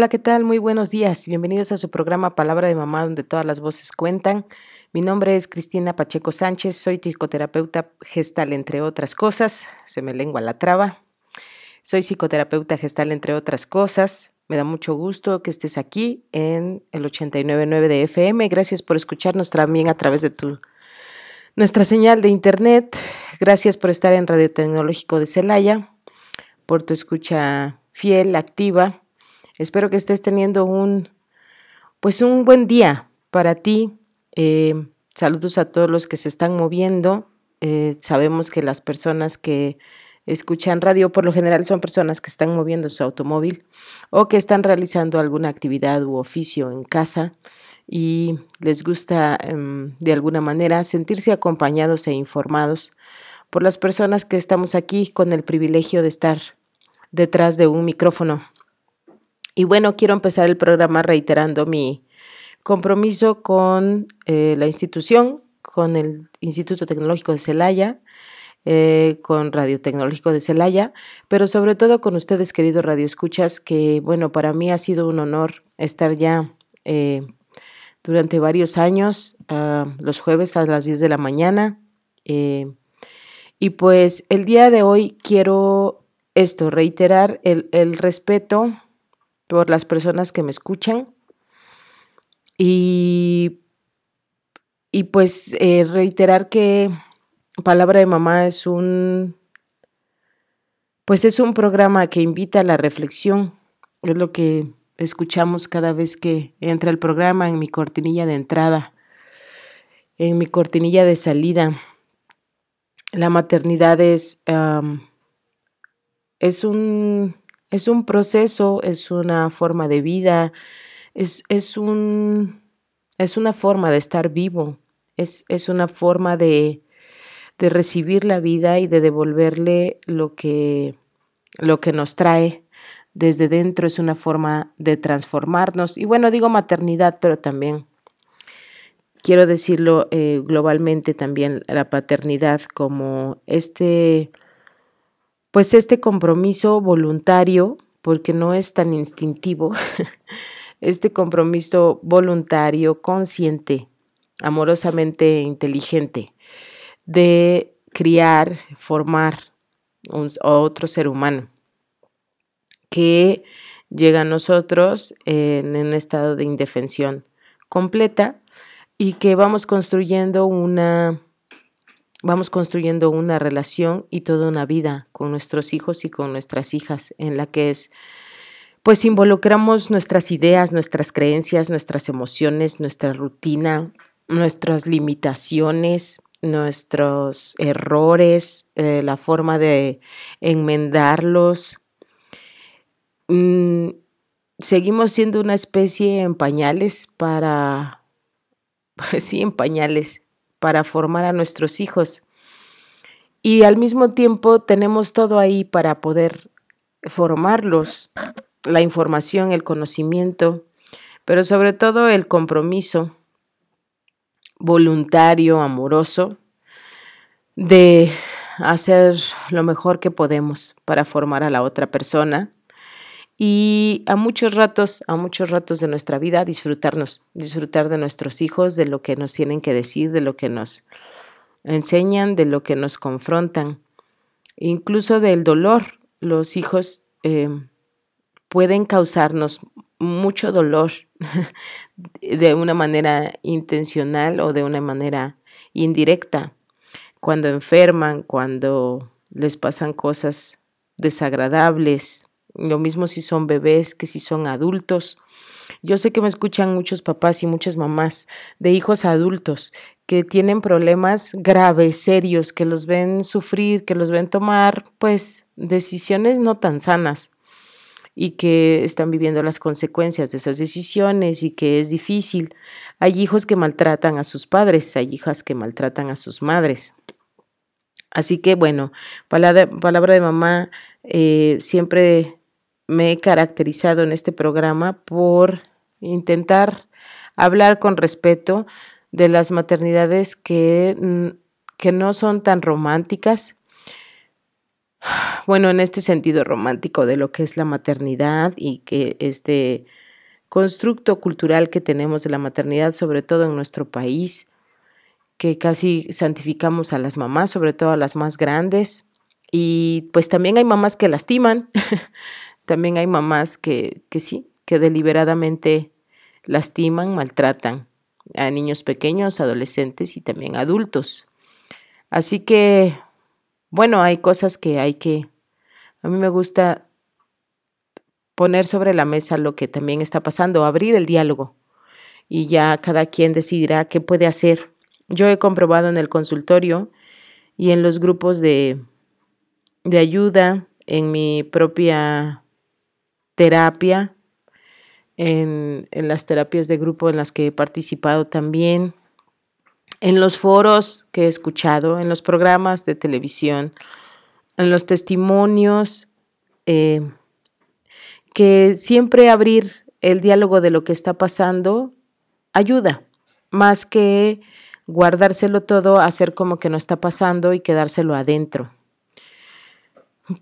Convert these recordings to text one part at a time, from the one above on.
Hola, ¿qué tal? Muy buenos días. Bienvenidos a su programa Palabra de Mamá, donde todas las voces cuentan. Mi nombre es Cristina Pacheco Sánchez, soy psicoterapeuta gestal, entre otras cosas. Se me lengua la traba. Soy psicoterapeuta gestal, entre otras cosas. Me da mucho gusto que estés aquí en el 89.9 de FM. Gracias por escucharnos también a través de tu, nuestra señal de internet. Gracias por estar en Radio Tecnológico de Celaya, por tu escucha fiel, activa Espero que estés teniendo un, pues un buen día para ti. Eh, saludos a todos los que se están moviendo. Eh, sabemos que las personas que escuchan radio por lo general son personas que están moviendo su automóvil o que están realizando alguna actividad u oficio en casa y les gusta em, de alguna manera sentirse acompañados e informados por las personas que estamos aquí con el privilegio de estar detrás de un micrófono y bueno, quiero empezar el programa reiterando mi compromiso con eh, la institución, con el Instituto Tecnológico de Celaya, eh, con Radio Tecnológico de Celaya, pero sobre todo con ustedes, queridos radioescuchas, que bueno, para mí ha sido un honor estar ya eh, durante varios años, ah, los jueves a las 10 de la mañana. y pues el día de hoy quiero esto, reiterar el respeto por las personas que me escuchan. Y, y pues eh, reiterar que Palabra de Mamá es un, pues es un programa que invita a la reflexión. Es lo que escuchamos cada vez que entra el programa en mi cortinilla de entrada, en mi cortinilla de salida. La maternidad es, es un es un proceso, es una forma de vida, es, es, un, es una forma de estar vivo, es, es una forma de, de, recibir la vida y de devolverle lo que, lo que nos trae desde dentro, es una forma de transformarnos. Y bueno, digo maternidad, pero también quiero decirlo eh, globalmente también la paternidad como este pues este compromiso voluntario, porque no es tan instintivo, este compromiso voluntario, consciente, amorosamente inteligente, de criar, formar otro ser humano que llega a nosotros en un estado de indefensión completa y que vamos construyendo una vamos construyendo una relación y toda una vida con nuestros hijos y con nuestras hijas en la que es pues involucramos nuestras ideas, nuestras creencias, nuestras emociones, nuestra rutina, nuestras limitaciones, nuestros errores, eh, la forma de enmendarlos. Mm, seguimos siendo una especie en pañales para, sí, en pañales para formar a nuestros hijos. Y al mismo tiempo tenemos todo ahí para poder formarlos, la información, el conocimiento, pero sobre todo el compromiso voluntario, amoroso, de hacer lo mejor que podemos para formar a la otra persona y a muchos ratos, a muchos ratos de nuestra vida, disfrutarnos, disfrutar de nuestros hijos, de lo que nos tienen que decir, de lo que nos enseñan, de lo que nos confrontan, incluso del dolor. Los hijos eh, pueden causarnos mucho dolor de una manera intencional o de una manera indirecta, cuando enferman, cuando les pasan cosas desagradables, lo mismo si son bebés que si son adultos. Yo sé que me escuchan muchos papás y muchas mamás de hijos adultos que tienen problemas graves, serios, que los ven sufrir, que los ven tomar, pues, decisiones no tan sanas y que están viviendo las consecuencias de esas decisiones y que es difícil. Hay hijos que maltratan a sus padres, hay hijas que maltratan a sus madres. Así que bueno, palabra, de mamá, eh, siempre me he caracterizado en este programa por intentar hablar con respeto de las maternidades que, mm, que no son tan románticas. Bueno, en este sentido romántico de lo que es la maternidad y que este constructo cultural que tenemos de la maternidad, sobre todo en nuestro país, que casi santificamos a las mamás, sobre todo a las más grandes. Y pues también hay mamás que lastiman, también hay mamás que, que sí, que deliberadamente lastiman, maltratan a niños pequeños, adolescentes y también adultos. Así que, bueno, hay cosas que hay que, a mí me gusta poner sobre la mesa lo que también está pasando, abrir el diálogo y ya cada quien decidirá qué puede hacer. Yo he comprobado en el consultorio y en los grupos de, de ayuda, en mi propia terapia, en, las terapias de grupo en las que he participado también, en los foros que he escuchado, en los programas de televisión, en los testimonios, eh, que siempre abrir el diálogo de lo que está pasando ayuda, más que guardárselo todo, hacer como que no está pasando y quedárselo adentro.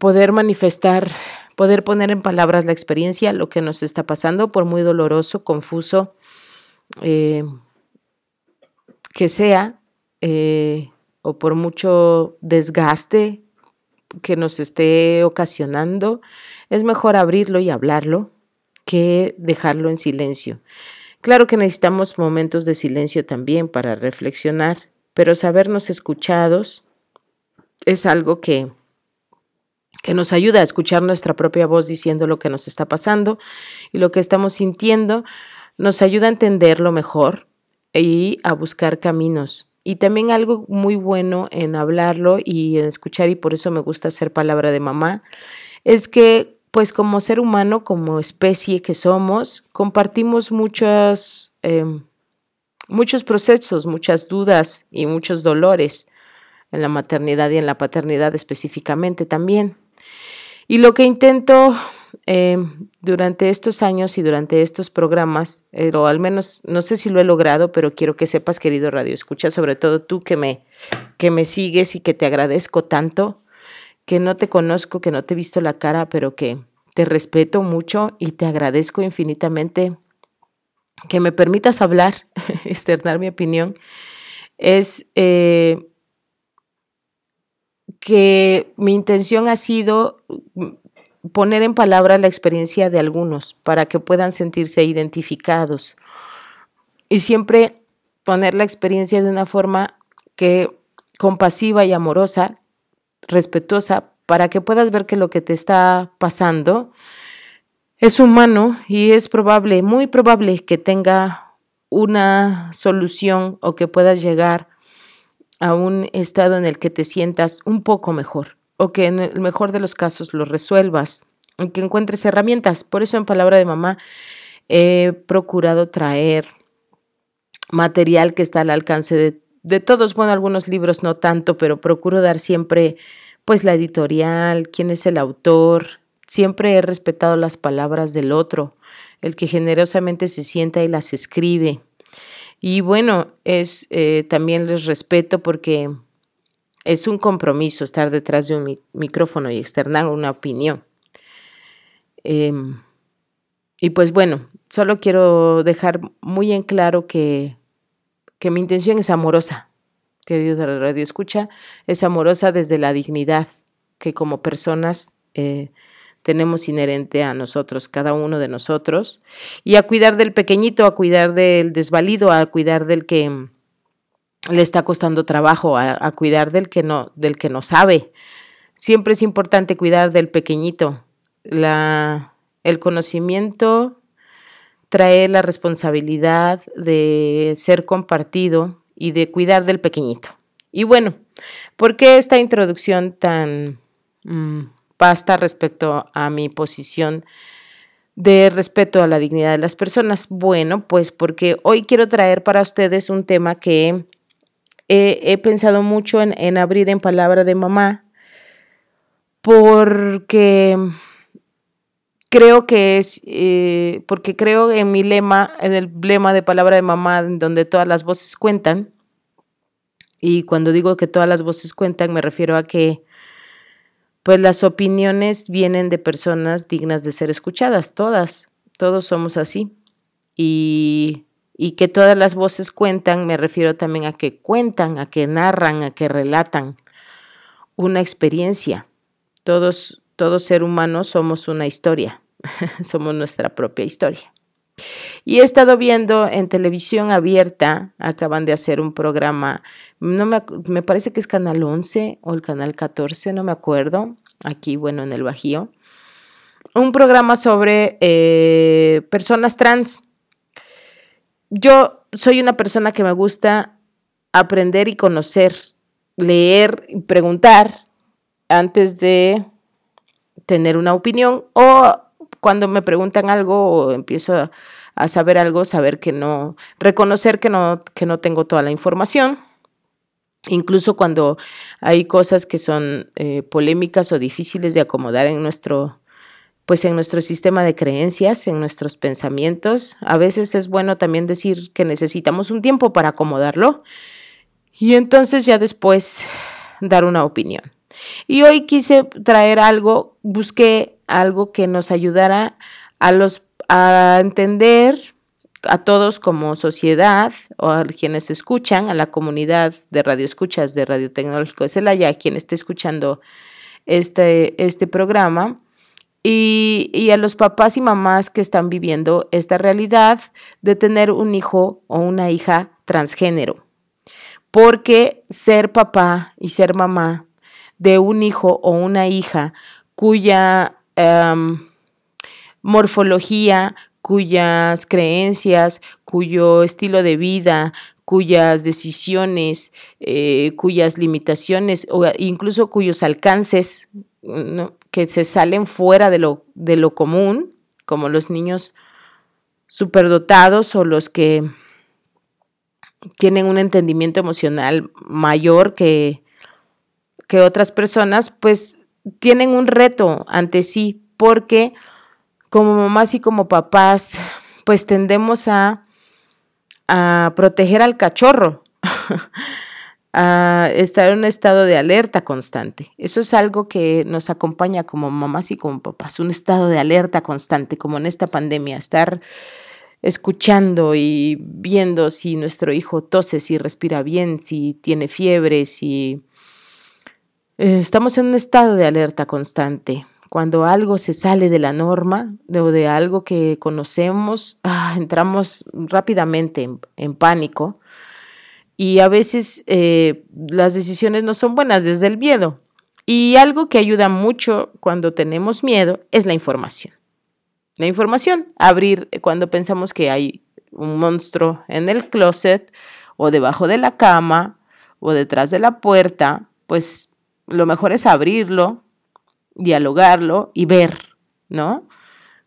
Poder manifestar poder poner en palabras la experiencia, lo que nos está pasando, por muy doloroso, confuso eh, que sea, eh, o por mucho desgaste que nos esté ocasionando, es mejor abrirlo y hablarlo que dejarlo en silencio. Claro que necesitamos momentos de silencio también para reflexionar, pero sabernos escuchados es algo que que nos ayuda a escuchar nuestra propia voz diciendo lo que nos está pasando y lo que estamos sintiendo, nos ayuda a entenderlo mejor y a buscar caminos. Y también algo muy bueno en hablarlo y en escuchar, y por eso me gusta hacer palabra de mamá, es que pues como ser humano, como especie que somos, compartimos muchas, em, muchos procesos, muchas dudas y muchos dolores en la maternidad y en la paternidad específicamente también. Y lo que intento eh, durante estos años y durante estos programas, eh, o al menos no sé si lo he logrado, pero quiero que sepas, querido Radio Escucha, sobre todo tú que me, que me sigues y que te agradezco tanto, que no te conozco, que no te he visto la cara, pero que te respeto mucho y te agradezco infinitamente que me permitas hablar, externar mi opinión, es eh, que mi intención ha sido poner en palabra la experiencia de algunos para que puedan sentirse identificados. Y siempre poner la experiencia de una forma que compasiva y amorosa, respetuosa, para que puedas ver que lo que te está pasando es humano y es probable, muy probable que tenga una solución o que puedas llegar a un estado en el que te sientas un poco mejor o que en el mejor de los casos lo resuelvas, que encuentres herramientas. Por eso en palabra de mamá he procurado traer material que está al alcance de, de todos, bueno, algunos libros no tanto, pero procuro dar siempre pues la editorial, quién es el autor. Siempre he respetado las palabras del otro, el que generosamente se sienta y las escribe. Y bueno, es eh, también les respeto porque es un compromiso estar detrás de un micrófono y externar una opinión. Em, y pues bueno, solo quiero dejar muy en claro que, que mi intención es amorosa, querido Radio Escucha, es amorosa desde la dignidad que como personas eh, tenemos inherente a nosotros, cada uno de nosotros, y a cuidar del pequeñito, a cuidar del desvalido, a cuidar del que le está costando trabajo, a, cuidar del que no, del que no sabe. Siempre es importante cuidar del pequeñito, La, el conocimiento trae la responsabilidad de ser compartido y de cuidar del pequeñito. Y bueno, ¿por qué esta introducción tan mm, vasta respecto a mi posición de respeto a la dignidad de las personas? Bueno, pues porque hoy quiero traer para ustedes un tema que he, pensado mucho en, abrir en palabra de mamá, porque creo que es, eh, porque creo en mi lema, en el lema de palabra de mamá, donde todas las voces cuentan, y cuando digo que todas las voces cuentan, me refiero a que pues las opiniones vienen de personas dignas de ser escuchadas, todas, todos somos así. Y y que todas las voces cuentan, me refiero también a que cuentan, a que narran, a que relatan una experiencia. Todos, todo ser humano somos una historia, somos nuestra propia historia. Y he estado viendo en televisión abierta, acaban de hacer un programa, no me, me parece que es Canal 11 o el Canal 14, no me acuerdo, aquí, bueno, en el Bajío, un programa sobre eh, personas trans. Yo soy una persona que me gusta aprender y conocer, leer y preguntar antes de tener una opinión o cuando me preguntan algo o empiezo a, saber algo, saber que no, reconocer que no, que no tengo toda la información. Incluso cuando hay cosas que son eh, polémicas o difíciles de acomodar en nuestro, pues en nuestro sistema de creencias, en nuestros pensamientos. A veces es bueno también decir que necesitamos un tiempo para acomodarlo y entonces ya después dar una opinión. Y hoy quise traer algo, busqué algo que nos ayudara a los a entender a todos como sociedad o a quienes escuchan, a la comunidad de radioescuchas de Radio Tecnológico de Celaya, quien esté escuchando este, este programa, y, a los papás y mamás que están viviendo esta realidad de tener un hijo o una hija transgénero. Porque ser papá y ser mamá de un hijo o una hija cuya em, morfología, cuyas creencias, cuyo estilo de vida, cuyas decisiones, eh, cuyas limitaciones o incluso cuyos alcances que se salen fuera de lo, de lo común, como los niños superdotados o los que tienen un entendimiento emocional mayor que, que otras personas, pues tienen un reto ante sí, porque como mamás y como papás, pues tendemos a, a proteger al cachorro. a estar en un estado de alerta constante. Eso es algo que nos acompaña como mamás y como papás, un estado de alerta constante, como en esta pandemia, estar escuchando y viendo si nuestro hijo tose, si respira bien, si tiene fiebre, si eh, estamos en un estado de alerta constante. Cuando algo se sale de la norma o de, algo que conocemos, ah, entramos rápidamente en pánico y a veces eh, las decisiones no son buenas desde el miedo. Y algo que ayuda mucho cuando tenemos miedo es la información. La información, abrir eh, cuando pensamos que hay un monstruo en el closet o debajo de la cama o detrás de la puerta, pues lo mejor es abrirlo, dialogarlo y ver, ¿no?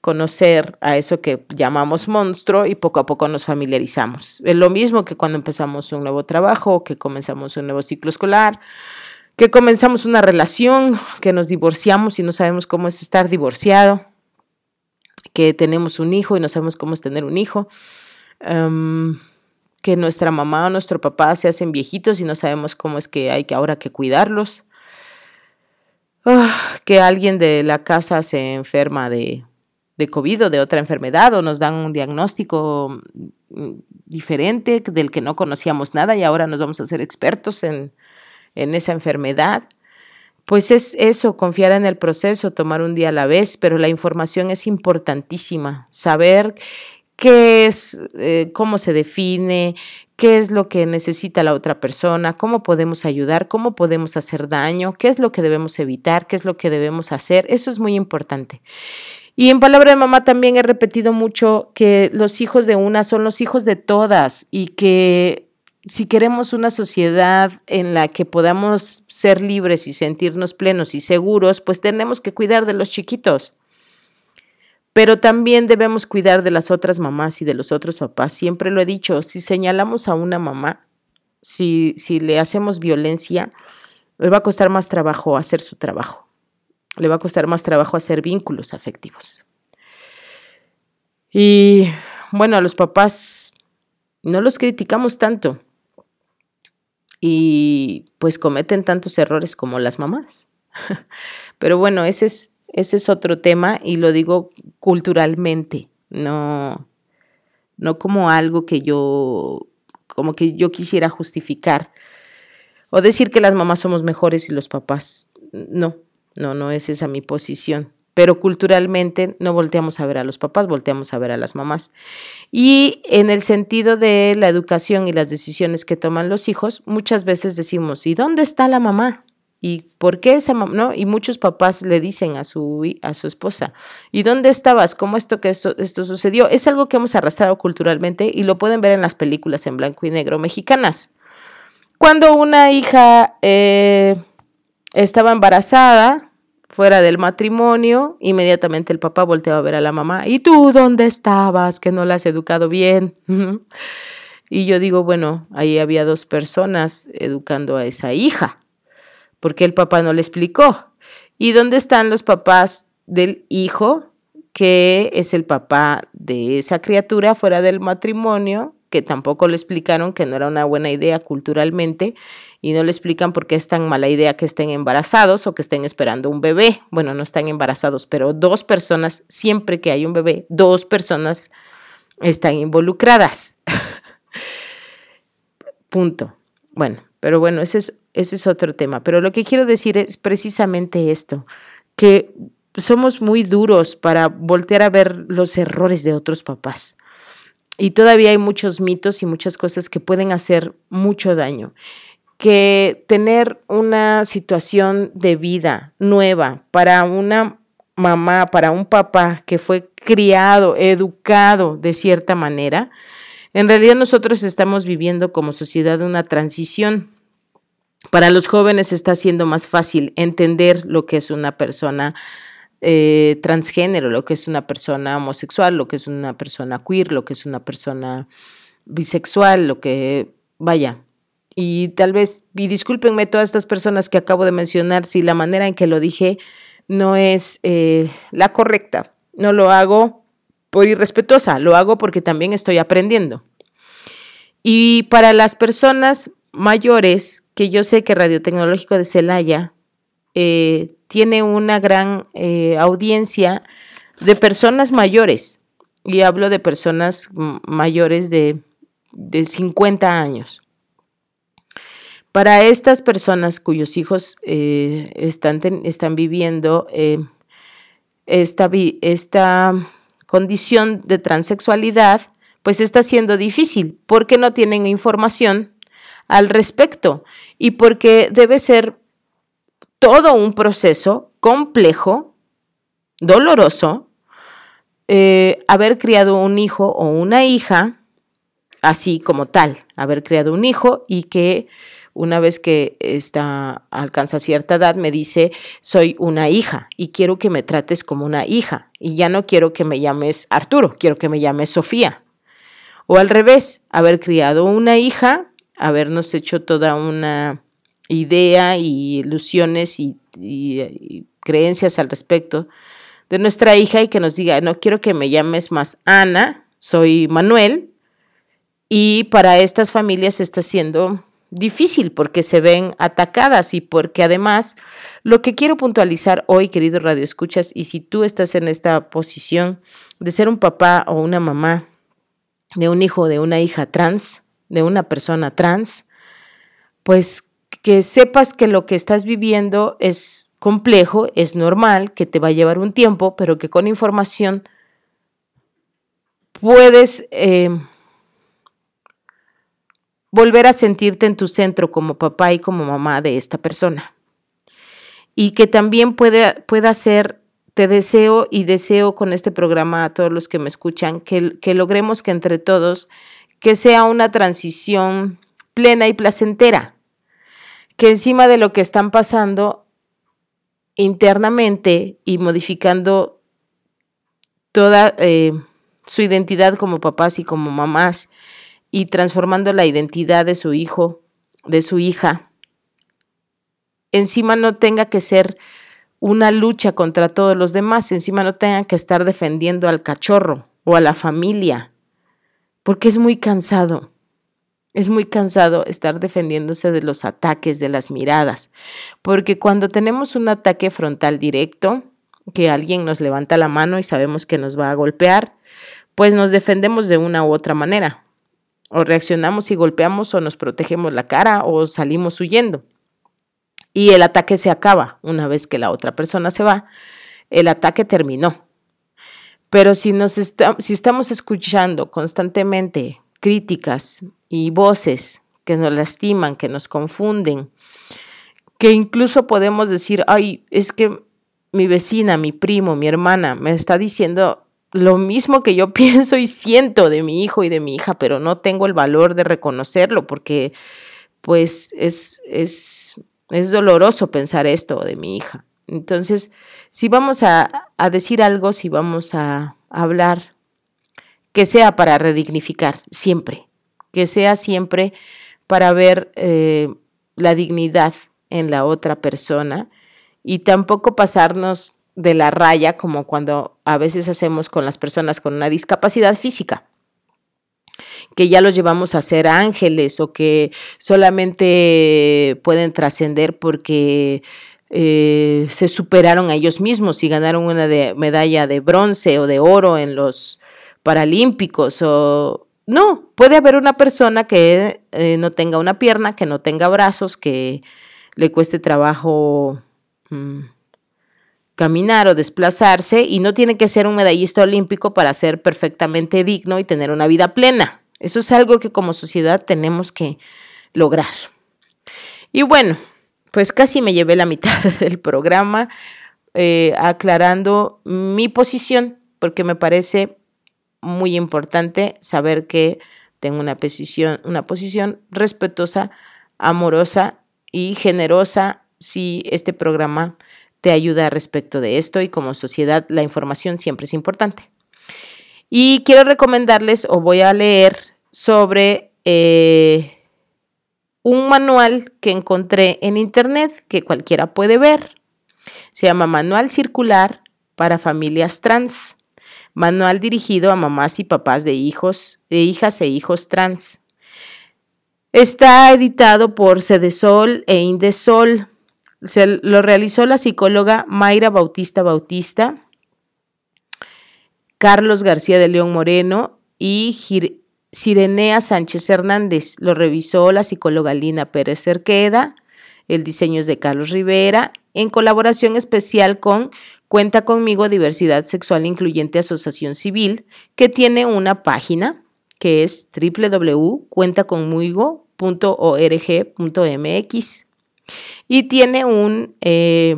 conocer a eso que llamamos monstruo y poco a poco nos familiarizamos. Es lo mismo que cuando empezamos un nuevo trabajo, que comenzamos un nuevo ciclo escolar, que comenzamos una relación, que nos divorciamos y no sabemos cómo es estar divorciado, que tenemos un hijo y no sabemos cómo es tener un hijo, em, que nuestra mamá o nuestro papá se hacen viejitos y no sabemos cómo es que hay que ahora que cuidarlos, ah, que alguien de la casa se enferma de de COVID o de otra enfermedad o nos dan un diagnóstico mm, diferente del que no conocíamos nada y ahora nos vamos a ser expertos en, en esa enfermedad. Pues es eso, confiar en el proceso, tomar un día a la vez, pero la información es importantísima, saber qué es, eh, cómo se define, qué es lo que necesita la otra persona, cómo podemos ayudar, cómo podemos hacer daño, qué es lo que debemos evitar, qué es lo que debemos hacer. Eso es muy importante. Y en palabra de mamá también he repetido mucho que los hijos de una son los hijos de todas y que si queremos una sociedad en la que podamos ser libres y sentirnos plenos y seguros, pues tenemos que cuidar de los chiquitos pero también debemos cuidar de las otras mamás y de los otros papás. Siempre lo he dicho, si señalamos a una mamá, si, si le hacemos violencia, le va a costar más trabajo hacer su trabajo. Le va a costar más trabajo hacer vínculos afectivos. Y bueno, a los papás no los criticamos tanto. Y pues cometen tantos errores como las mamás. Pero bueno, ese es ese es otro tema y lo digo culturalmente, no, no como algo que yo, como que yo quisiera justificar o decir que las mamás somos mejores y los papás. No, no, no es esa mi posición. Pero culturalmente no volteamos a ver a los papás, volteamos a ver a las mamás. Y en el sentido de la educación y las decisiones que toman los hijos, muchas veces decimos, ¿y dónde está la mamá? ¿Y por qué esa mamá? ¿no? Y muchos papás le dicen a su, a su esposa, ¿y dónde estabas? ¿Cómo esto que esto, esto sucedió? Es algo que hemos arrastrado culturalmente y lo pueden ver en las películas en blanco y negro mexicanas. Cuando una hija eh, estaba embarazada, fuera del matrimonio, inmediatamente el papá volteaba a ver a la mamá, ¿y tú dónde estabas? Que no la has educado bien. y yo digo, bueno, ahí había dos personas educando a esa hija porque el papá no le explicó. ¿Y dónde están los papás del hijo, que es el papá de esa criatura fuera del matrimonio, que tampoco le explicaron que no era una buena idea culturalmente y no le explican por qué es tan mala idea que estén embarazados o que estén esperando un bebé. Bueno, no están embarazados, pero dos personas, siempre que hay un bebé, dos personas están involucradas. Punto. Bueno, pero bueno, ese es ese es otro tema. Pero lo que quiero decir es precisamente esto, que somos muy duros para voltear a ver los errores de otros papás. Y todavía hay muchos mitos y muchas cosas que pueden hacer mucho daño. Que tener una situación de vida nueva para una mamá, para un papá que fue criado, educado de cierta manera, en realidad nosotros estamos viviendo como sociedad una transición para los jóvenes está siendo más fácil entender lo que es una persona eh, transgénero, lo que es una persona homosexual, lo que es una persona queer, lo que es una persona bisexual, lo que vaya. Y tal vez, y discúlpenme todas estas personas que acabo de mencionar, si la manera en que lo dije no es eh, la correcta. No lo hago por irrespetuosa, lo hago porque también estoy aprendiendo. Y para las personas mayores, que yo sé que Radio Tecnológico de Celaya eh, tiene una gran eh, audiencia de personas mayores, y hablo de personas mayores de, de 50 años. Para estas personas cuyos hijos eh, están, están, viviendo esta, esta condición de transexualidad, pues está siendo difícil porque no tienen información al respecto y porque debe ser todo un proceso complejo, doloroso, eh, haber criado un hijo o una hija, así como tal, haber criado un hijo y que una vez que está, alcanza cierta edad me dice, soy una hija y quiero que me trates como una hija y ya no quiero que me llames Arturo, quiero que me llames Sofía. O al revés, haber criado una hija habernos hecho toda una idea y ilusiones y, creencias al respecto de nuestra hija y que nos diga, no quiero que me llames más Ana, soy Manuel. Y para estas familias está siendo difícil porque se ven atacadas y porque además lo que quiero puntualizar hoy, querido Radio Escuchas, y si tú estás en esta posición de ser un papá o una mamá de un hijo o de una hija trans, de una persona trans, pues que sepas que lo que estás viviendo es complejo, es normal, que te va a llevar un tiempo, pero que con información puedes eh, volver a sentirte en tu centro como papá y como mamá de esta persona. Y que también puede, pueda ser, te deseo y deseo con este programa a todos los que me escuchan, que, que logremos que entre todos, que sea una transición plena y placentera, que encima de lo que están pasando internamente y modificando toda eh, su identidad como papás y como mamás y transformando la identidad de su hijo, de su hija, encima no tenga que ser una lucha contra todos los demás, encima no tenga que estar defendiendo al cachorro o a la familia, porque es muy cansado. Es muy cansado estar defendiéndose de los ataques, de las miradas, porque cuando tenemos un ataque frontal directo, que alguien nos levanta la mano y sabemos que nos va a golpear, pues nos defendemos de una u otra manera. O reaccionamos y golpeamos o nos protegemos la cara o salimos huyendo. Y el ataque se acaba una vez que la otra persona se va. El ataque terminó. Pero si, nos si estamos escuchando constantemente críticas y voces que nos lastiman, que nos confunden, que incluso podemos decir, ay, es que mi vecina, mi primo, mi hermana me está diciendo lo mismo que yo pienso y siento de mi hijo y de mi hija, pero no tengo el valor de reconocerlo porque pues es, es, es doloroso pensar esto de mi hija. Entonces, si vamos a, decir algo, si vamos a hablar, que sea para redignificar, siempre, que sea siempre para ver eh, la dignidad en la otra persona y tampoco pasarnos de la raya como cuando a veces hacemos con las personas con una discapacidad física que ya los llevamos a ser ángeles o que solamente pueden trascender porque eh, se superaron a ellos mismos y ganaron una medalla de bronce o de oro en los Paralímpicos o no, puede haber una persona que eh, no tenga una pierna, que no tenga brazos, que le cueste trabajo mm, caminar o desplazarse y no tiene que ser un medallista olímpico para ser perfectamente digno y tener una vida plena. Eso es algo que como sociedad tenemos que lograr. Y bueno, pues casi me llevé la mitad del programa eh, aclarando mi posición, porque me parece muy importante saber que tengo una posición, una posición respetuosa, amorosa y generosa si este programa te ayuda respecto de esto y como sociedad la información siempre es importante. Y quiero recomendarles o voy a leer sobre eh, un manual que encontré en internet que cualquiera puede ver. Se llama Manual Circular para Familias Trans. Manual dirigido a mamás y papás de hijos, de hijas e hijos trans. Está editado por Cedesol e Indesol. Se lo realizó la psicóloga Mayra Bautista Bautista, Carlos García de León Moreno y Sirenea Sánchez Hernández. Lo revisó la psicóloga Lina Pérez Cerqueda. El diseño es de Carlos Rivera, en colaboración especial con Cuenta conmigo Diversidad Sexual Incluyente Asociación Civil, que tiene una página que es www.cuentaconmigo.org.mx y tiene un, eh,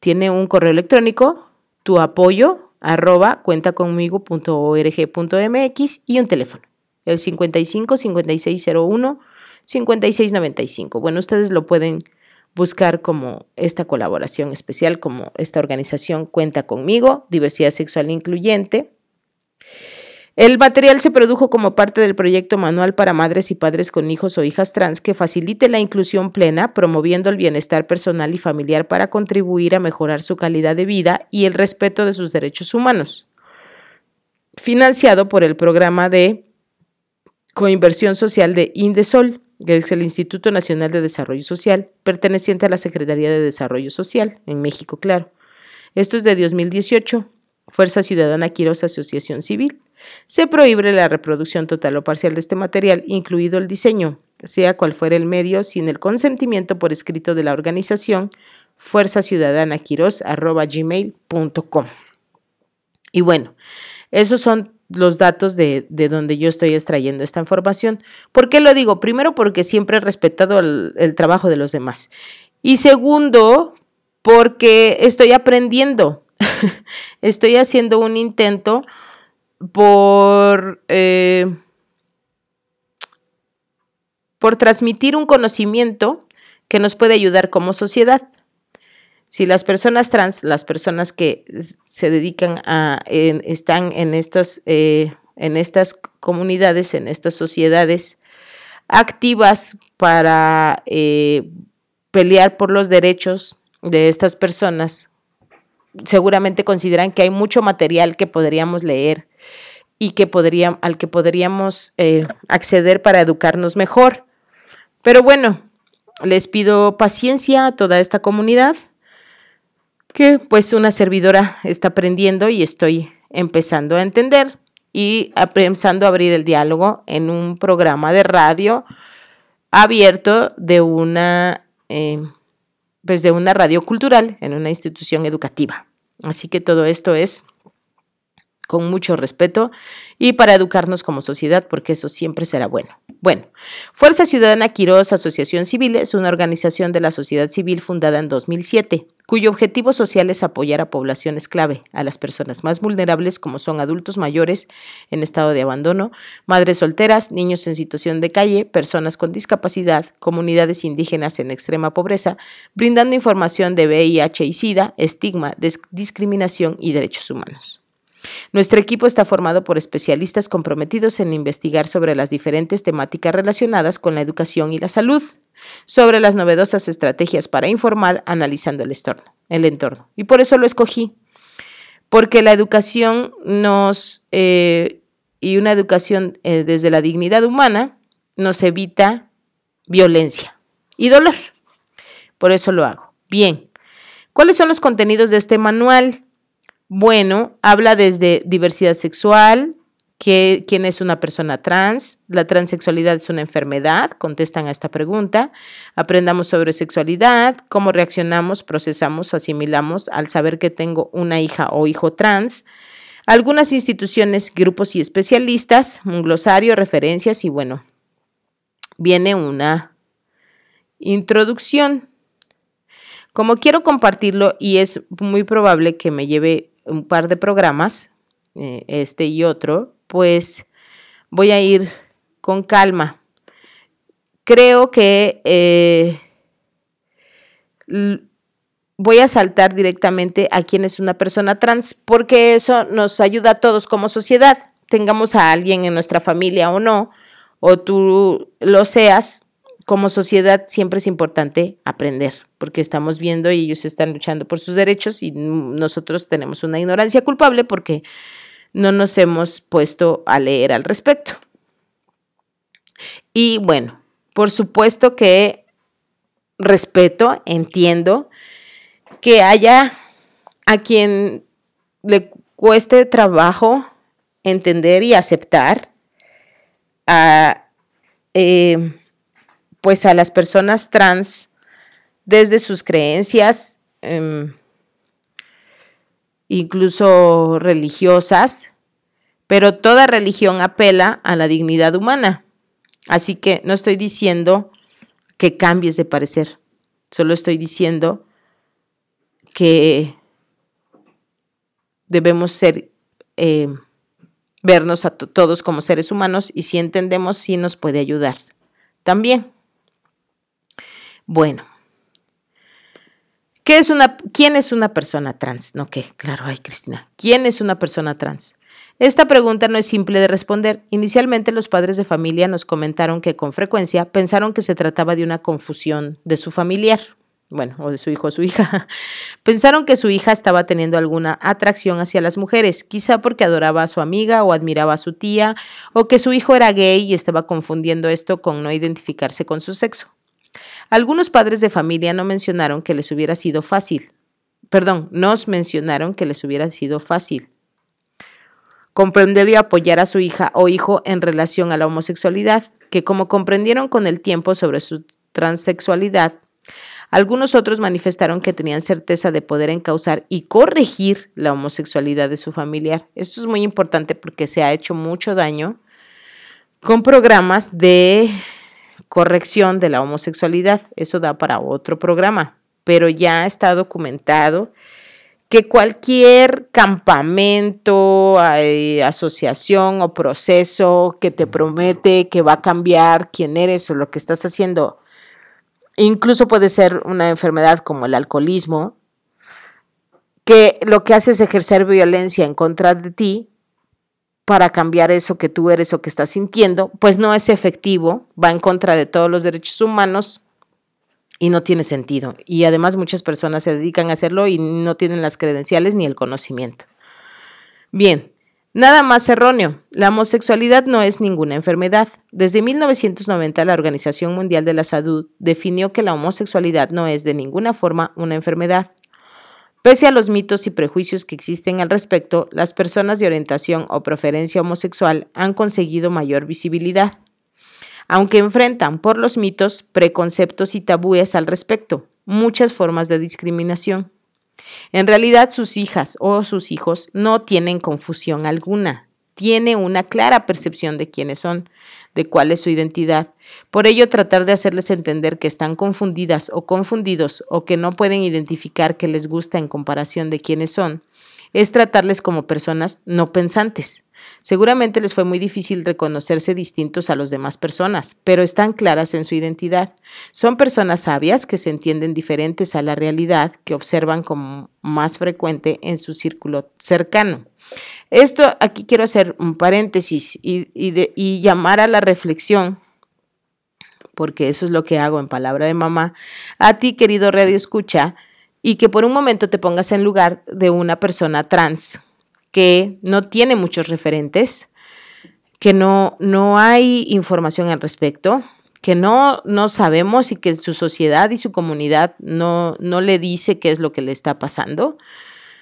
tiene un correo electrónico, tu apoyo, arroba cuentaconmigo.org.mx y un teléfono, el 55 5601 5695. Bueno, ustedes lo pueden buscar como esta colaboración especial, como esta organización cuenta conmigo, diversidad sexual incluyente. El material se produjo como parte del proyecto Manual para Madres y Padres con Hijos o Hijas Trans que facilite la inclusión plena, promoviendo el bienestar personal y familiar para contribuir a mejorar su calidad de vida y el respeto de sus derechos humanos. Financiado por el programa de coinversión social de Indesol que es el Instituto Nacional de Desarrollo Social, perteneciente a la Secretaría de Desarrollo Social, en México, claro. Esto es de 2018. Fuerza Ciudadana Quiros Asociación Civil. Se prohíbe la reproducción total o parcial de este material, incluido el diseño, sea cual fuera el medio, sin el consentimiento por escrito de la organización fuerza ciudadana Y bueno, esos son los datos de, de, donde yo estoy extrayendo esta información. ¿Por qué lo digo? Primero, porque siempre he respetado el, el trabajo de los demás. Y segundo, porque estoy aprendiendo. estoy haciendo un intento por, eh, por transmitir un conocimiento que nos puede ayudar como sociedad. Si las personas trans, las personas que se dedican a, están en, estos, eh, en estas comunidades, en estas sociedades activas para eh, pelear por los derechos de estas personas, seguramente consideran que hay mucho material que podríamos leer y que podría, al que podríamos eh, acceder para educarnos mejor. Pero bueno, les pido paciencia a toda esta comunidad que pues una servidora está aprendiendo y estoy empezando a entender y empezando a abrir el diálogo en un programa de radio abierto de una, eh, pues de una radio cultural en una institución educativa. Así que todo esto es con mucho respeto y para educarnos como sociedad, porque eso siempre será bueno. Bueno, Fuerza Ciudadana Quirós Asociación Civil es una organización de la sociedad civil fundada en 2007, cuyo objetivo social es apoyar a poblaciones clave, a las personas más vulnerables como son adultos mayores en estado de abandono, madres solteras, niños en situación de calle, personas con discapacidad, comunidades indígenas en extrema pobreza, brindando información de VIH y SIDA, estigma, discriminación y derechos humanos. Nuestro equipo está formado por especialistas comprometidos en investigar sobre las diferentes temáticas relacionadas con la educación y la salud, sobre las novedosas estrategias para informar analizando el entorno. El entorno. Y por eso lo escogí, porque la educación nos, eh, y una educación eh, desde la dignidad humana, nos evita violencia y dolor. Por eso lo hago. Bien, ¿cuáles son los contenidos de este manual? Bueno, habla desde diversidad sexual, quién es una persona trans, la transexualidad es una enfermedad, contestan a esta pregunta, aprendamos sobre sexualidad, cómo reaccionamos, procesamos, asimilamos al saber que tengo una hija o hijo trans, algunas instituciones, grupos y especialistas, un glosario, referencias y bueno, viene una introducción. Como quiero compartirlo y es muy probable que me lleve un par de programas, eh, este y otro, pues voy a ir con calma. Creo que eh, voy a saltar directamente a quién es una persona trans, porque eso nos ayuda a todos como sociedad, tengamos a alguien en nuestra familia o no, o tú lo seas, como sociedad siempre es importante aprender, porque estamos viendo y ellos están luchando por sus derechos y nosotros tenemos una ignorancia culpable porque no nos hemos puesto a leer al respecto. Y bueno, por supuesto que respeto, entiendo que haya a quien le cueste trabajo entender y aceptar a... Eh, pues a las personas trans desde sus creencias, em, incluso religiosas, pero toda religión apela a la dignidad humana. Así que no estoy diciendo que cambies de parecer, solo estoy diciendo que debemos ser, em, vernos a todos como seres humanos y si entendemos, sí nos puede ayudar también. Bueno, ¿qué es una, ¿quién es una persona trans? No, que, claro, ay, Cristina, ¿quién es una persona trans? Esta pregunta no es simple de responder. Inicialmente los padres de familia nos comentaron que con frecuencia pensaron que se trataba de una confusión de su familiar, bueno, o de su hijo o su hija. Pensaron que su hija estaba teniendo alguna atracción hacia las mujeres, quizá porque adoraba a su amiga o admiraba a su tía, o que su hijo era gay y estaba confundiendo esto con no identificarse con su sexo. Algunos padres de familia no mencionaron que les hubiera sido fácil. Perdón, nos mencionaron que les hubiera sido fácil comprender y apoyar a su hija o hijo en relación a la homosexualidad, que como comprendieron con el tiempo sobre su transexualidad, Algunos otros manifestaron que tenían certeza de poder encauzar y corregir la homosexualidad de su familiar. Esto es muy importante porque se ha hecho mucho daño con programas de corrección de la homosexualidad. Eso da para otro programa, pero ya está documentado que cualquier campamento, asociación o proceso que te promete que va a cambiar quién eres o lo que estás haciendo, incluso puede ser una enfermedad como el alcoholismo, que lo que hace es ejercer violencia en contra de ti para cambiar eso que tú eres o que estás sintiendo, pues no es efectivo, va en contra de todos los derechos humanos y no tiene sentido. Y además muchas personas se dedican a hacerlo y no tienen las credenciales ni el conocimiento. Bien, nada más erróneo. La homosexualidad no es ninguna enfermedad. Desde 1990 la Organización Mundial de la Salud definió que la homosexualidad no es de ninguna forma una enfermedad. Pese a los mitos y prejuicios que existen al respecto, las personas de orientación o preferencia homosexual han conseguido mayor visibilidad, aunque enfrentan por los mitos, preconceptos y tabúes al respecto, muchas formas de discriminación. En realidad sus hijas o sus hijos no tienen confusión alguna tiene una clara percepción de quiénes son, de cuál es su identidad. Por ello, tratar de hacerles entender que están confundidas o confundidos o que no pueden identificar qué les gusta en comparación de quiénes son, es tratarles como personas no pensantes. Seguramente les fue muy difícil reconocerse distintos a los demás personas, pero están claras en su identidad. Son personas sabias que se entienden diferentes a la realidad que observan como más frecuente en su círculo cercano. Esto aquí quiero hacer un paréntesis y, llamar a la reflexión porque eso es lo que hago en palabra de mamá, a ti, querido radio escucha, y que por un momento te pongas en lugar de una persona trans que no tiene muchos referentes, que no, no hay información al respecto, que no, no sabemos y que su sociedad y su comunidad no, no le dice qué es lo que le está pasando,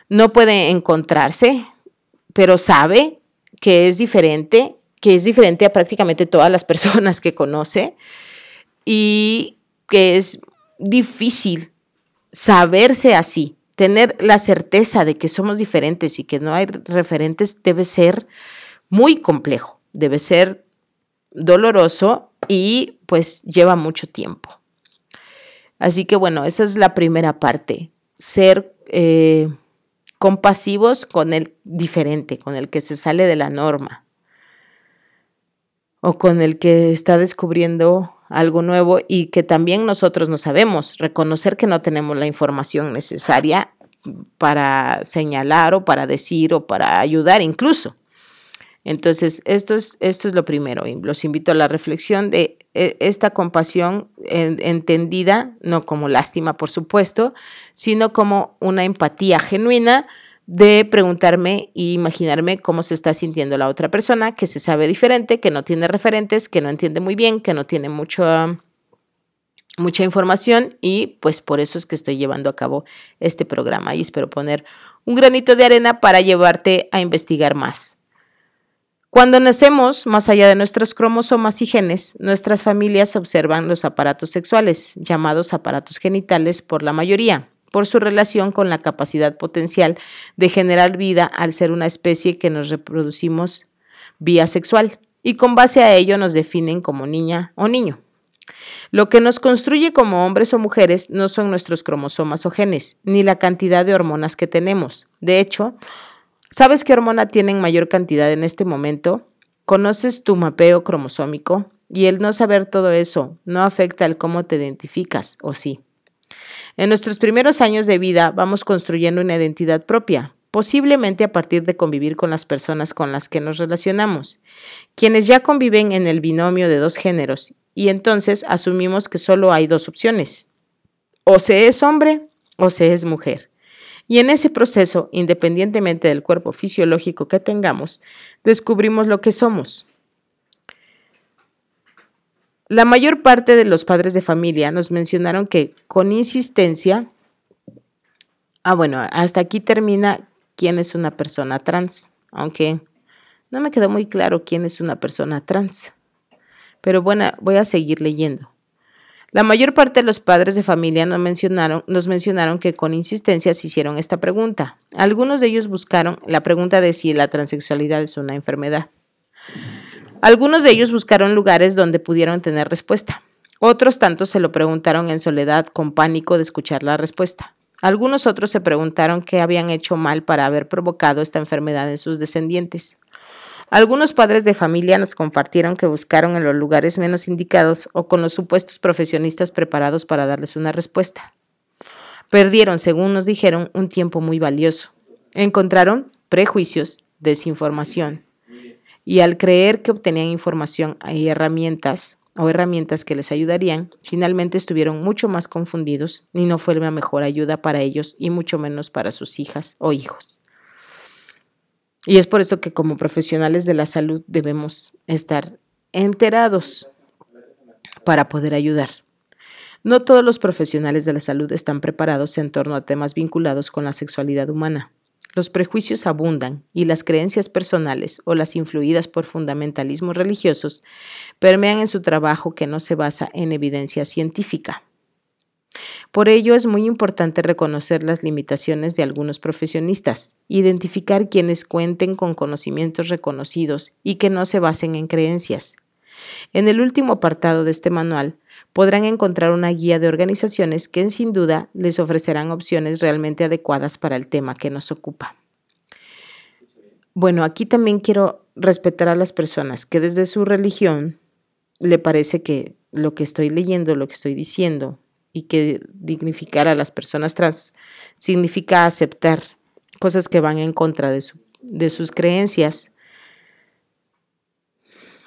no puede encontrarse, pero sabe que es diferente, que es diferente a prácticamente todas las personas que conoce y que es difícil saberse así, tener la certeza de que somos diferentes y que no hay referentes debe ser muy complejo, debe ser doloroso y pues lleva mucho tiempo. Así que bueno, esa es la primera parte, ser eh, compasivos con el diferente, con el que se sale de la norma o con el que está descubriendo algo nuevo y que también nosotros no sabemos, reconocer que no tenemos la información necesaria para señalar o para decir o para ayudar incluso. Entonces, esto es, esto es lo primero. Los invito a la reflexión de eh, esta compasión entendida, no como lástima, por supuesto, sino como una empatía genuina de preguntarme e imaginarme cómo se está sintiendo la otra persona, que se sabe diferente, que no tiene referentes, que no entiende muy bien, que no tiene mucha información y pues por eso es que estoy llevando a cabo este programa y espero poner un granito de arena para llevarte a investigar más. Cuando nacemos, más allá de nuestros cromosomas y genes, nuestras familias observan los aparatos sexuales, llamados aparatos genitales por la mayoría, por su relación con la capacidad potencial de generar vida al ser una especie que nos reproducimos vía sexual, y con base a ello nos definen como niña o niño. Lo que nos construye como hombres o mujeres no son nuestros cromosomas o genes, ni la cantidad de hormonas que tenemos. De hecho, ¿Sabes qué hormona tienen mayor cantidad en este momento? ¿Conoces tu mapeo cromosómico? Y el no saber todo eso no afecta el cómo te identificas, ¿o sí? En nuestros primeros años de vida vamos construyendo una identidad propia, posiblemente a partir de convivir con las personas con las que nos relacionamos, quienes ya conviven en el binomio de dos géneros, y entonces asumimos que solo hay dos opciones, o se es hombre o se es mujer. Y en ese proceso, independientemente del cuerpo fisiológico que tengamos, descubrimos lo que somos. La mayor parte de los padres de familia nos mencionaron que con insistencia, ah bueno, hasta aquí termina quién es una persona trans, aunque no me quedó muy claro quién es una persona trans. Pero bueno, voy a seguir leyendo. La mayor parte de los padres de familia nos mencionaron, nos mencionaron que con insistencia se hicieron esta pregunta. Algunos de ellos buscaron la pregunta de si la transexualidad es una enfermedad. Algunos de ellos buscaron lugares donde pudieron tener respuesta. Otros tantos se lo preguntaron en soledad con pánico de escuchar la respuesta. Algunos otros se preguntaron qué habían hecho mal para haber provocado esta enfermedad en sus descendientes. Algunos padres de familia nos compartieron que buscaron en los lugares menos indicados o con los supuestos profesionistas preparados para darles una respuesta. Perdieron, según nos dijeron, un tiempo muy valioso. Encontraron prejuicios, desinformación. Y al creer que obtenían información y herramientas o herramientas que les ayudarían, finalmente estuvieron mucho más confundidos y no fue la mejor ayuda para ellos y mucho menos para sus hijas o hijos. Y es por eso que como profesionales de la salud debemos estar enterados para poder ayudar. No todos los profesionales de la salud están preparados en torno a temas vinculados con la sexualidad humana. Los prejuicios abundan y las creencias personales o las influidas por fundamentalismos religiosos permean en su trabajo que no se basa en evidencia científica. Por ello es muy importante reconocer las limitaciones de algunos profesionistas, identificar quienes cuenten con conocimientos reconocidos y que no se basen en creencias. En el último apartado de este manual podrán encontrar una guía de organizaciones que sin duda les ofrecerán opciones realmente adecuadas para el tema que nos ocupa. Bueno, aquí también quiero respetar a las personas que desde su religión le parece que lo que estoy leyendo, lo que estoy diciendo, y que dignificar a las personas trans significa aceptar cosas que van en contra de, de sus creencias.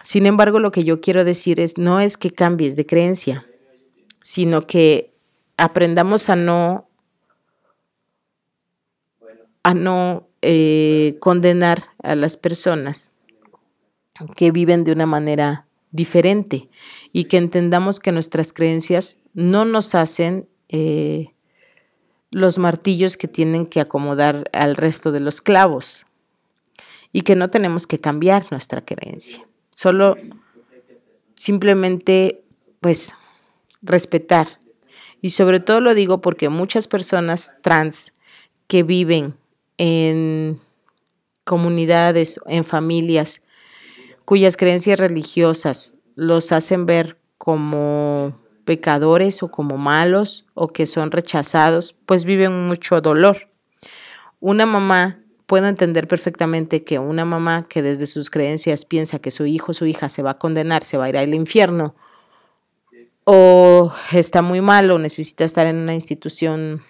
Sin embargo, lo que yo quiero decir es, no es que cambies de creencia, sino que aprendamos a no, a no eh, condenar a las personas que viven de una manera diferente y que entendamos que nuestras creencias no nos hacen eh, los martillos que tienen que acomodar al resto de los clavos y que no tenemos que cambiar nuestra creencia, solo simplemente pues respetar. Y sobre todo lo digo porque muchas personas trans que viven en comunidades, en familias cuyas creencias religiosas los hacen ver como pecadores o como malos o que son rechazados, pues viven mucho dolor. Una mamá, puedo entender perfectamente que una mamá que desde sus creencias piensa que su hijo o su hija se va a condenar, se va a ir al infierno, o está muy mal o necesita estar en una institución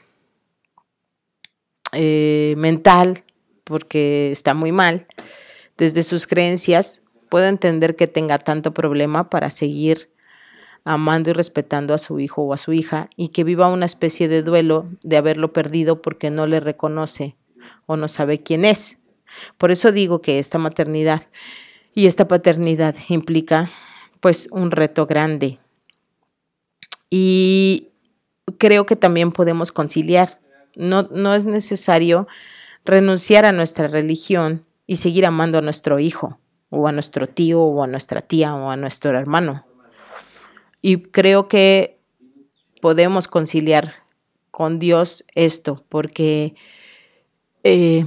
eh, mental porque está muy mal, desde sus creencias Puedo entender que tenga tanto problema para seguir amando y respetando a su hijo o a su hija y que viva una especie de duelo de haberlo perdido porque no le reconoce o no sabe quién es. Por eso digo que esta maternidad y esta paternidad implica pues un reto grande. Y creo que también podemos conciliar. No, no es necesario renunciar a nuestra religión y seguir amando a nuestro hijo o a nuestro tío o a nuestra tía o a nuestro hermano. Y creo que podemos conciliar con Dios esto, porque eh,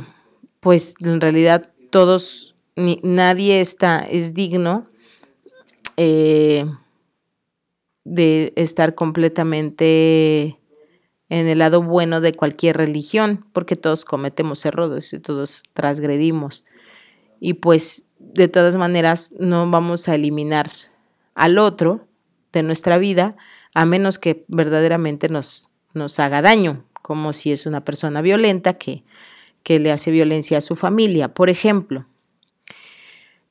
pues en realidad todos, ni, nadie está, es digno eh, de estar completamente en el lado bueno de cualquier religión, porque todos cometemos errores y todos transgredimos. Y pues de todas maneras no vamos a eliminar al otro de nuestra vida a menos que verdaderamente nos, nos haga daño, como si es una persona violenta que, que le hace violencia a su familia, por ejemplo.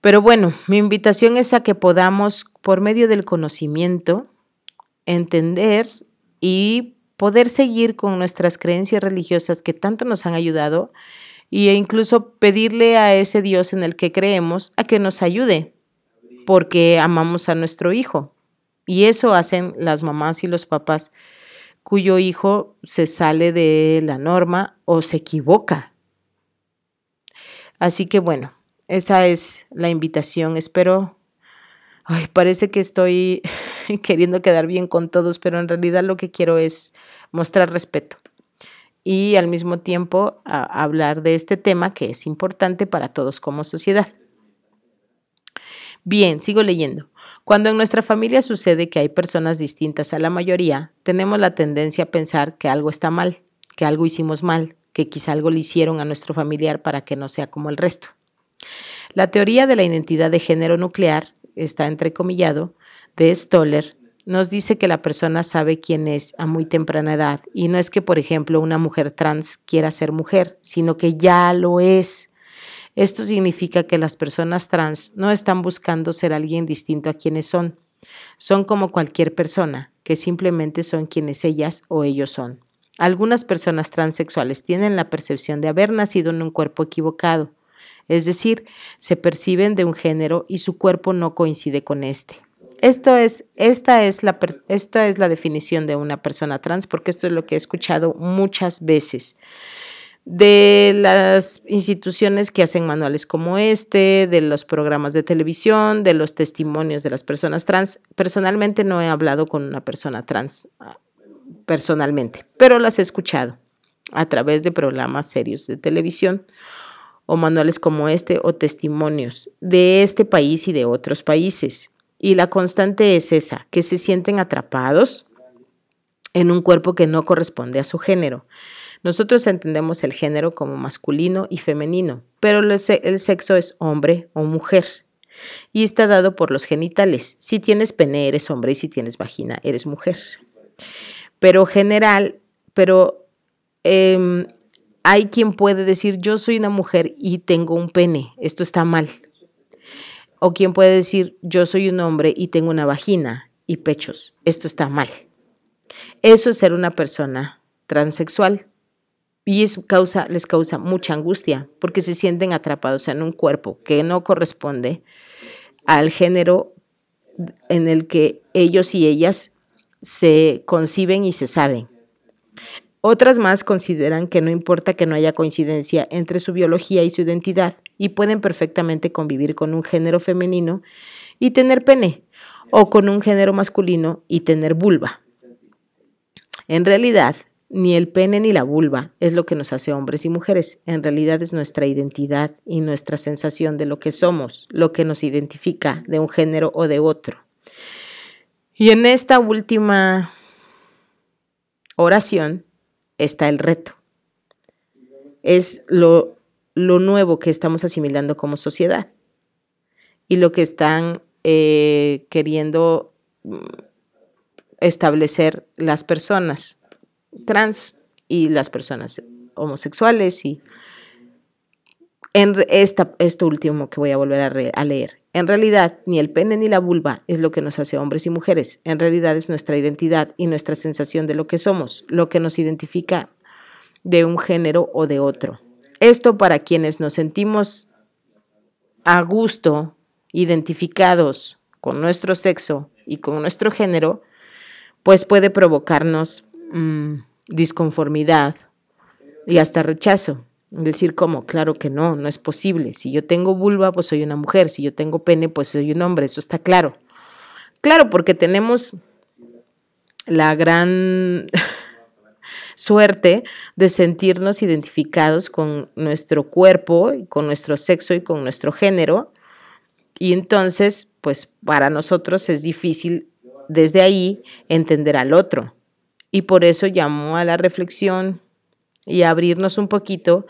Pero bueno, mi invitación es a que podamos, por medio del conocimiento, entender y poder seguir con nuestras creencias religiosas que tanto nos han ayudado e incluso pedirle a ese Dios en el que creemos a que nos ayude, porque amamos a nuestro hijo. Y eso hacen las mamás y los papás cuyo hijo se sale de la norma o se equivoca. Así que bueno, esa es la invitación. Espero, ay, parece que estoy queriendo quedar bien con todos, pero en realidad lo que quiero es mostrar respeto y al mismo tiempo hablar de este tema que es importante para todos como sociedad. Bien, sigo leyendo. Cuando en nuestra familia sucede que hay personas distintas a la mayoría, tenemos la tendencia a pensar que algo está mal, que algo hicimos mal, que quizá algo le hicieron a nuestro familiar para que no sea como el resto. La teoría de la identidad de género nuclear, está entrecomillado, de Stoller, nos dice que la persona sabe quién es a muy temprana edad y no es que, por ejemplo, una mujer trans quiera ser mujer, sino que ya lo es. Esto significa que las personas trans no están buscando ser alguien distinto a quienes son. Son como cualquier persona, que simplemente son quienes ellas o ellos son. Algunas personas transexuales tienen la percepción de haber nacido en un cuerpo equivocado, es decir, se perciben de un género y su cuerpo no coincide con este. Esto es, esta, es la, esta es la definición de una persona trans, porque esto es lo que he escuchado muchas veces de las instituciones que hacen manuales como este, de los programas de televisión, de los testimonios de las personas trans. Personalmente no he hablado con una persona trans, personalmente, pero las he escuchado a través de programas serios de televisión o manuales como este o testimonios de este país y de otros países. Y la constante es esa, que se sienten atrapados en un cuerpo que no corresponde a su género. Nosotros entendemos el género como masculino y femenino, pero el sexo es hombre o mujer y está dado por los genitales. Si tienes pene, eres hombre y si tienes vagina, eres mujer. Pero general, pero em, hay quien puede decir yo soy una mujer y tengo un pene, esto está mal. O quien puede decir, yo soy un hombre y tengo una vagina y pechos. Esto está mal. Eso es ser una persona transexual. Y es causa, les causa mucha angustia porque se sienten atrapados en un cuerpo que no corresponde al género en el que ellos y ellas se conciben y se saben. Otras más consideran que no importa que no haya coincidencia entre su biología y su identidad y pueden perfectamente convivir con un género femenino y tener pene o con un género masculino y tener vulva. En realidad, ni el pene ni la vulva es lo que nos hace hombres y mujeres. En realidad es nuestra identidad y nuestra sensación de lo que somos, lo que nos identifica de un género o de otro. Y en esta última oración está el reto. Es lo, nuevo que estamos asimilando como sociedad y lo que están eh, queriendo mm, establecer las personas trans y las personas homosexuales y en esta, esto último que voy a volver a, leer. En realidad, ni el pene ni la vulva es lo que nos hace hombres y mujeres. En realidad es nuestra identidad y nuestra sensación de lo que somos, lo que nos identifica de un género o de otro. Esto para quienes nos sentimos a gusto, identificados con nuestro sexo y con nuestro género, pues puede provocarnos mm, disconformidad y hasta rechazo. Decir como, claro que no, no es posible. Si yo tengo vulva, pues soy una mujer. Si yo tengo pene, pues soy un hombre. Eso está claro. Claro, porque tenemos la gran suerte de sentirnos identificados con nuestro cuerpo, con nuestro sexo y con nuestro género. Y entonces, pues para nosotros es difícil desde ahí entender al otro. Y por eso llamo a la reflexión y abrirnos un poquito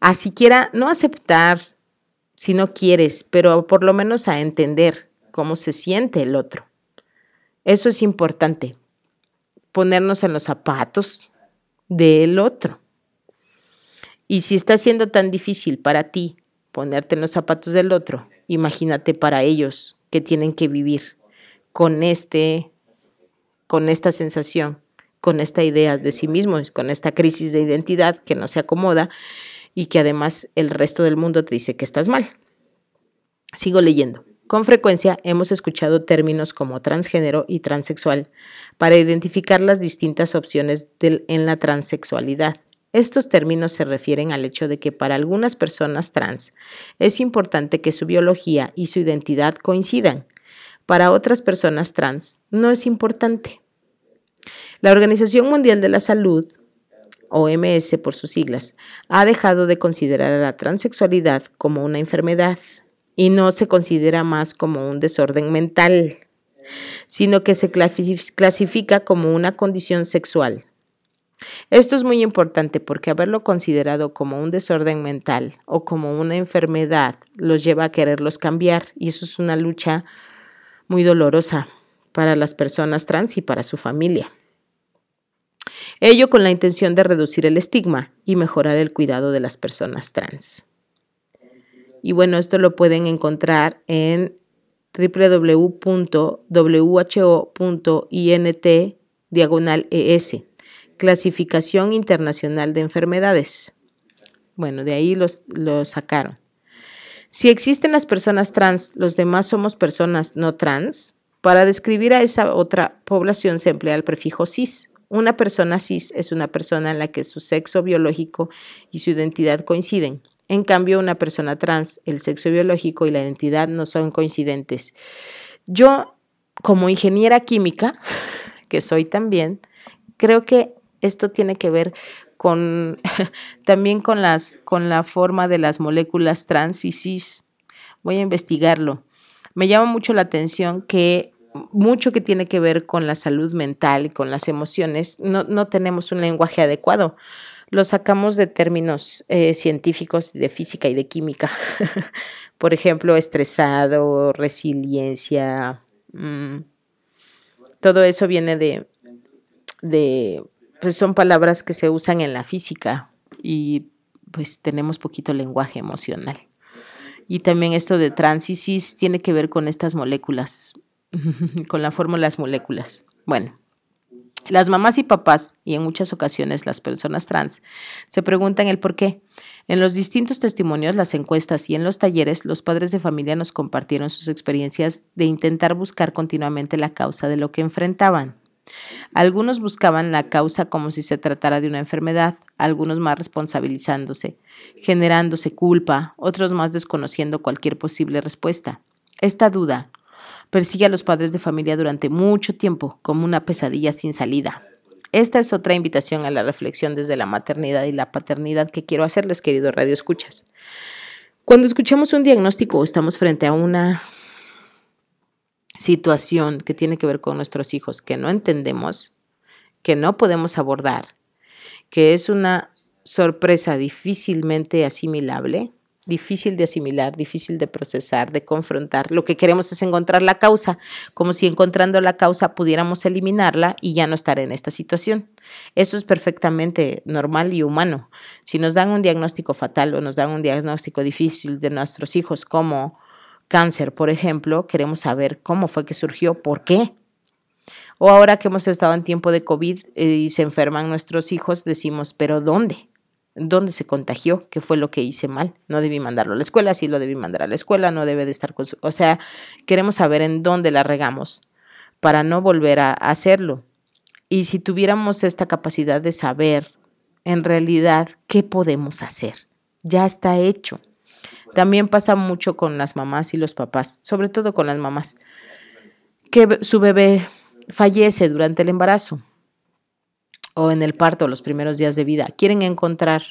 a siquiera no aceptar si no quieres, pero por lo menos a entender cómo se siente el otro. Eso es importante, ponernos en los zapatos del otro. Y si está siendo tan difícil para ti ponerte en los zapatos del otro, imagínate para ellos que tienen que vivir con este con esta sensación, con esta idea de sí mismos, con esta crisis de identidad que no se acomoda y que además el resto del mundo te dice que estás mal. Sigo leyendo. Con frecuencia hemos escuchado términos como transgénero y transexual para identificar las distintas opciones en la transexualidad. Estos términos se refieren al hecho de que para algunas personas trans es importante que su biología y su identidad coincidan. para otras personas trans no es importante. La Organización Mundial de la Salud, OMS por sus siglas, ha dejado de considerar a la transexualidad como una enfermedad y no se considera más como un desorden mental, sino que se clasifica como una condición sexual. Esto es muy importante porque haberlo considerado como un desorden mental o como una enfermedad los lleva a quererlos cambiar y eso es una lucha muy dolorosa para las personas trans y para su familia. Ello con la intención de reducir el estigma y mejorar el cuidado de las personas trans. Y bueno, esto lo pueden encontrar en www.who.int diagonal ES, Clasificación Internacional de Enfermedades. Bueno, de ahí los, sacaron. Si existen las personas trans, los demás somos personas no trans. Para describir a esa otra población se emplea el prefijo cis. Una persona cis es una persona en la que su sexo biológico y su identidad coinciden. En cambio, una persona trans, el sexo biológico y la identidad no son coincidentes. Yo, como ingeniera química, que soy también, creo que esto tiene que ver con también con las con la forma de las moléculas trans y cis. Voy a investigarlo. Me llama mucho la atención que mucho que tiene que ver con la salud mental y con las emociones, no, no tenemos un lenguaje adecuado. Lo sacamos de términos eh, científicos de física y de química. Por ejemplo, estresado, resiliencia. Mm, todo eso viene de, de pues son palabras que se usan en la física y pues tenemos poquito lenguaje emocional. Y también esto de transisis tiene que ver con estas moléculas, con la fórmula de las moléculas. Bueno, las mamás y papás, y en muchas ocasiones las personas trans, se preguntan el por qué. En los distintos testimonios, las encuestas y en los talleres, los padres de familia nos compartieron sus experiencias de intentar buscar continuamente la causa de lo que enfrentaban. Algunos buscaban la causa como si se tratara de una enfermedad, algunos más responsabilizándose, generándose culpa, otros más desconociendo cualquier posible respuesta. Esta duda persigue a los padres de familia durante mucho tiempo como una pesadilla sin salida. Esta es otra invitación a la reflexión desde la maternidad y la paternidad que quiero hacerles, querido Radio Escuchas. Cuando escuchamos un diagnóstico o estamos frente a una situación que tiene que ver con nuestros hijos que no entendemos, que no podemos abordar, que es una sorpresa difícilmente asimilable, difícil de asimilar, difícil de procesar, de confrontar. Lo que queremos es encontrar la causa, como si encontrando la causa pudiéramos eliminarla y ya no estar en esta situación. Eso es perfectamente normal y humano. Si nos dan un diagnóstico fatal o nos dan un diagnóstico difícil de nuestros hijos como cáncer, por ejemplo, queremos saber cómo fue que surgió, por qué. O ahora que hemos estado en tiempo de COVID eh, y se enferman nuestros hijos, decimos, pero ¿dónde? ¿Dónde se contagió? ¿Qué fue lo que hice mal? No debí mandarlo a la escuela, sí lo debí mandar a la escuela, no debe de estar con su... O sea, queremos saber en dónde la regamos para no volver a hacerlo. Y si tuviéramos esta capacidad de saber en realidad qué podemos hacer, ya está hecho. También pasa mucho con las mamás y los papás, sobre todo con las mamás, que su bebé fallece durante el embarazo o en el parto, los primeros días de vida. Quieren encontrar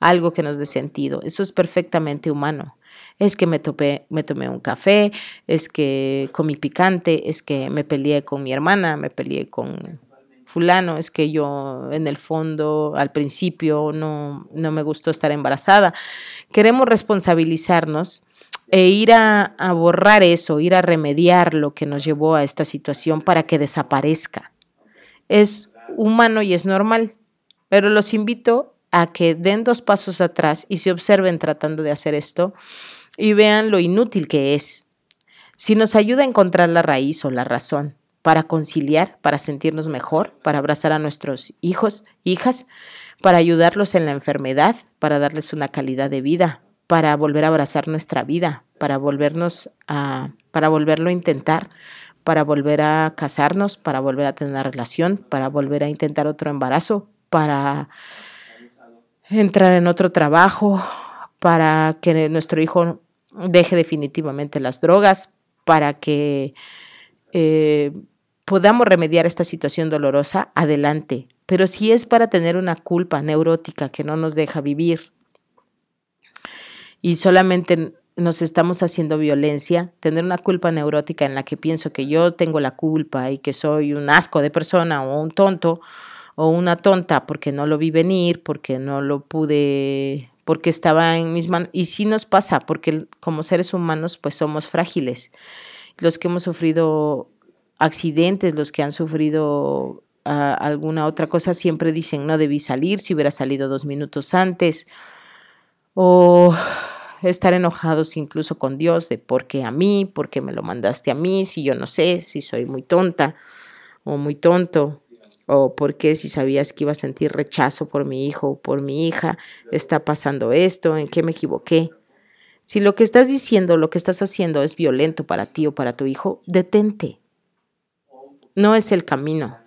algo que nos dé sentido. Eso es perfectamente humano. Es que me, topé, me tomé un café, es que comí picante, es que me peleé con mi hermana, me peleé con fulano, es que yo en el fondo al principio no, no me gustó estar embarazada. Queremos responsabilizarnos e ir a, a borrar eso, ir a remediar lo que nos llevó a esta situación para que desaparezca. Es humano y es normal, pero los invito a que den dos pasos atrás y se observen tratando de hacer esto y vean lo inútil que es. Si nos ayuda a encontrar la raíz o la razón para conciliar, para sentirnos mejor, para abrazar a nuestros hijos, hijas, para ayudarlos en la enfermedad, para darles una calidad de vida, para volver a abrazar nuestra vida, para volvernos a para volverlo a intentar, para volver a casarnos, para volver a tener una relación, para volver a intentar otro embarazo, para entrar en otro trabajo, para que nuestro hijo deje definitivamente las drogas, para que eh, podamos remediar esta situación dolorosa, adelante. Pero si es para tener una culpa neurótica que no nos deja vivir y solamente nos estamos haciendo violencia, tener una culpa neurótica en la que pienso que yo tengo la culpa y que soy un asco de persona o un tonto o una tonta porque no lo vi venir, porque no lo pude, porque estaba en mis manos. Y sí nos pasa, porque como seres humanos pues somos frágiles. Los que hemos sufrido accidentes, los que han sufrido ah, alguna otra cosa, siempre dicen, no debí salir, si hubiera salido dos minutos antes. O estar enojados incluso con Dios de por qué a mí, por qué me lo mandaste a mí, si yo no sé, si soy muy tonta o muy tonto, o por qué si sabías que iba a sentir rechazo por mi hijo o por mi hija, está pasando esto, en qué me equivoqué. Si lo que estás diciendo, lo que estás haciendo es violento para ti o para tu hijo, detente. No es el camino.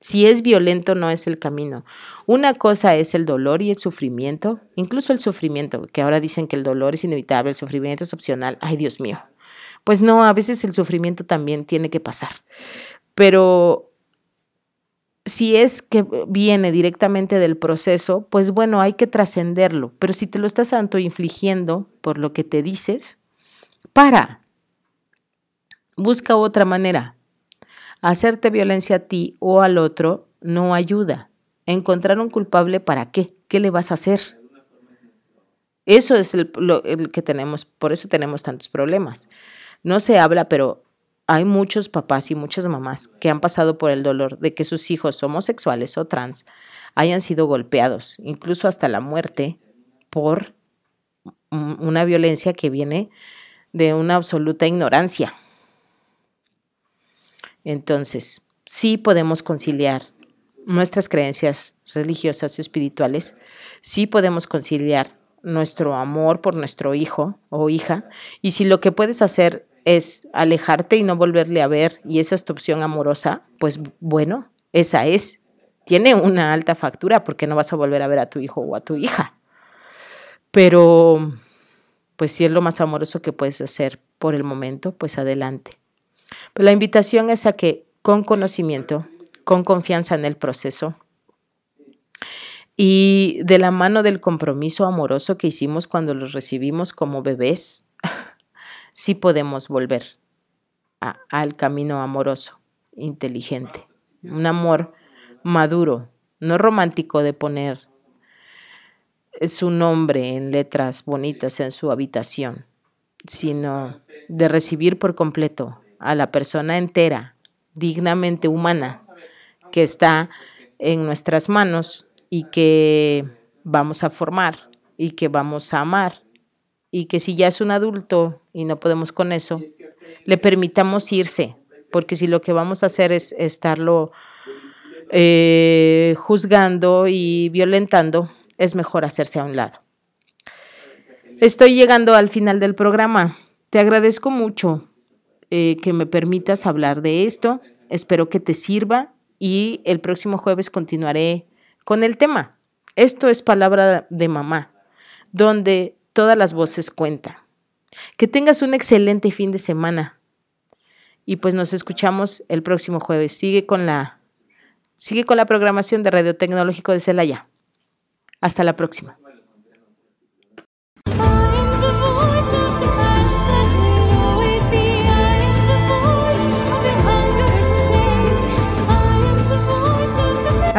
Si es violento, no es el camino. Una cosa es el dolor y el sufrimiento, incluso el sufrimiento, que ahora dicen que el dolor es inevitable, el sufrimiento es opcional. Ay, Dios mío. Pues no, a veces el sufrimiento también tiene que pasar. Pero si es que viene directamente del proceso, pues bueno, hay que trascenderlo. Pero si te lo estás infligiendo por lo que te dices, para. Busca otra manera. Hacerte violencia a ti o al otro no ayuda. Encontrar un culpable para qué? ¿Qué le vas a hacer? Eso es el, que tenemos, por eso tenemos tantos problemas. No se habla, pero hay muchos papás y muchas mamás que han pasado por el dolor de que sus hijos homosexuales o trans hayan sido golpeados, incluso hasta la muerte, por una violencia que viene de una absoluta ignorancia. Entonces, sí podemos conciliar nuestras creencias religiosas espirituales, sí podemos conciliar nuestro amor por nuestro hijo o hija, y si lo que puedes hacer es alejarte y no volverle a ver, y esa es tu opción amorosa, pues bueno, esa es. Tiene una alta factura porque no vas a volver a ver a tu hijo o a tu hija. Pero, pues si es lo más amoroso que puedes hacer por el momento, pues adelante. Pero la invitación es a que con conocimiento, con confianza en el proceso y de la mano del compromiso amoroso que hicimos cuando los recibimos como bebés, sí podemos volver al camino amoroso, inteligente, un amor maduro, no romántico de poner su nombre en letras bonitas en su habitación, sino de recibir por completo a la persona entera, dignamente humana, que está en nuestras manos y que vamos a formar y que vamos a amar y que si ya es un adulto y no podemos con eso, le permitamos irse, porque si lo que vamos a hacer es estarlo eh, juzgando y violentando, es mejor hacerse a un lado. Estoy llegando al final del programa. Te agradezco mucho eh, que me permitas hablar de esto. Espero que te sirva y el próximo jueves continuaré con el tema. Esto es palabra de mamá, donde todas las voces cuentan. Que tengas un excelente fin de semana. Y pues nos escuchamos el próximo jueves. Sigue con la sigue con la programación de Radio Tecnológico de Celaya. Hasta la próxima.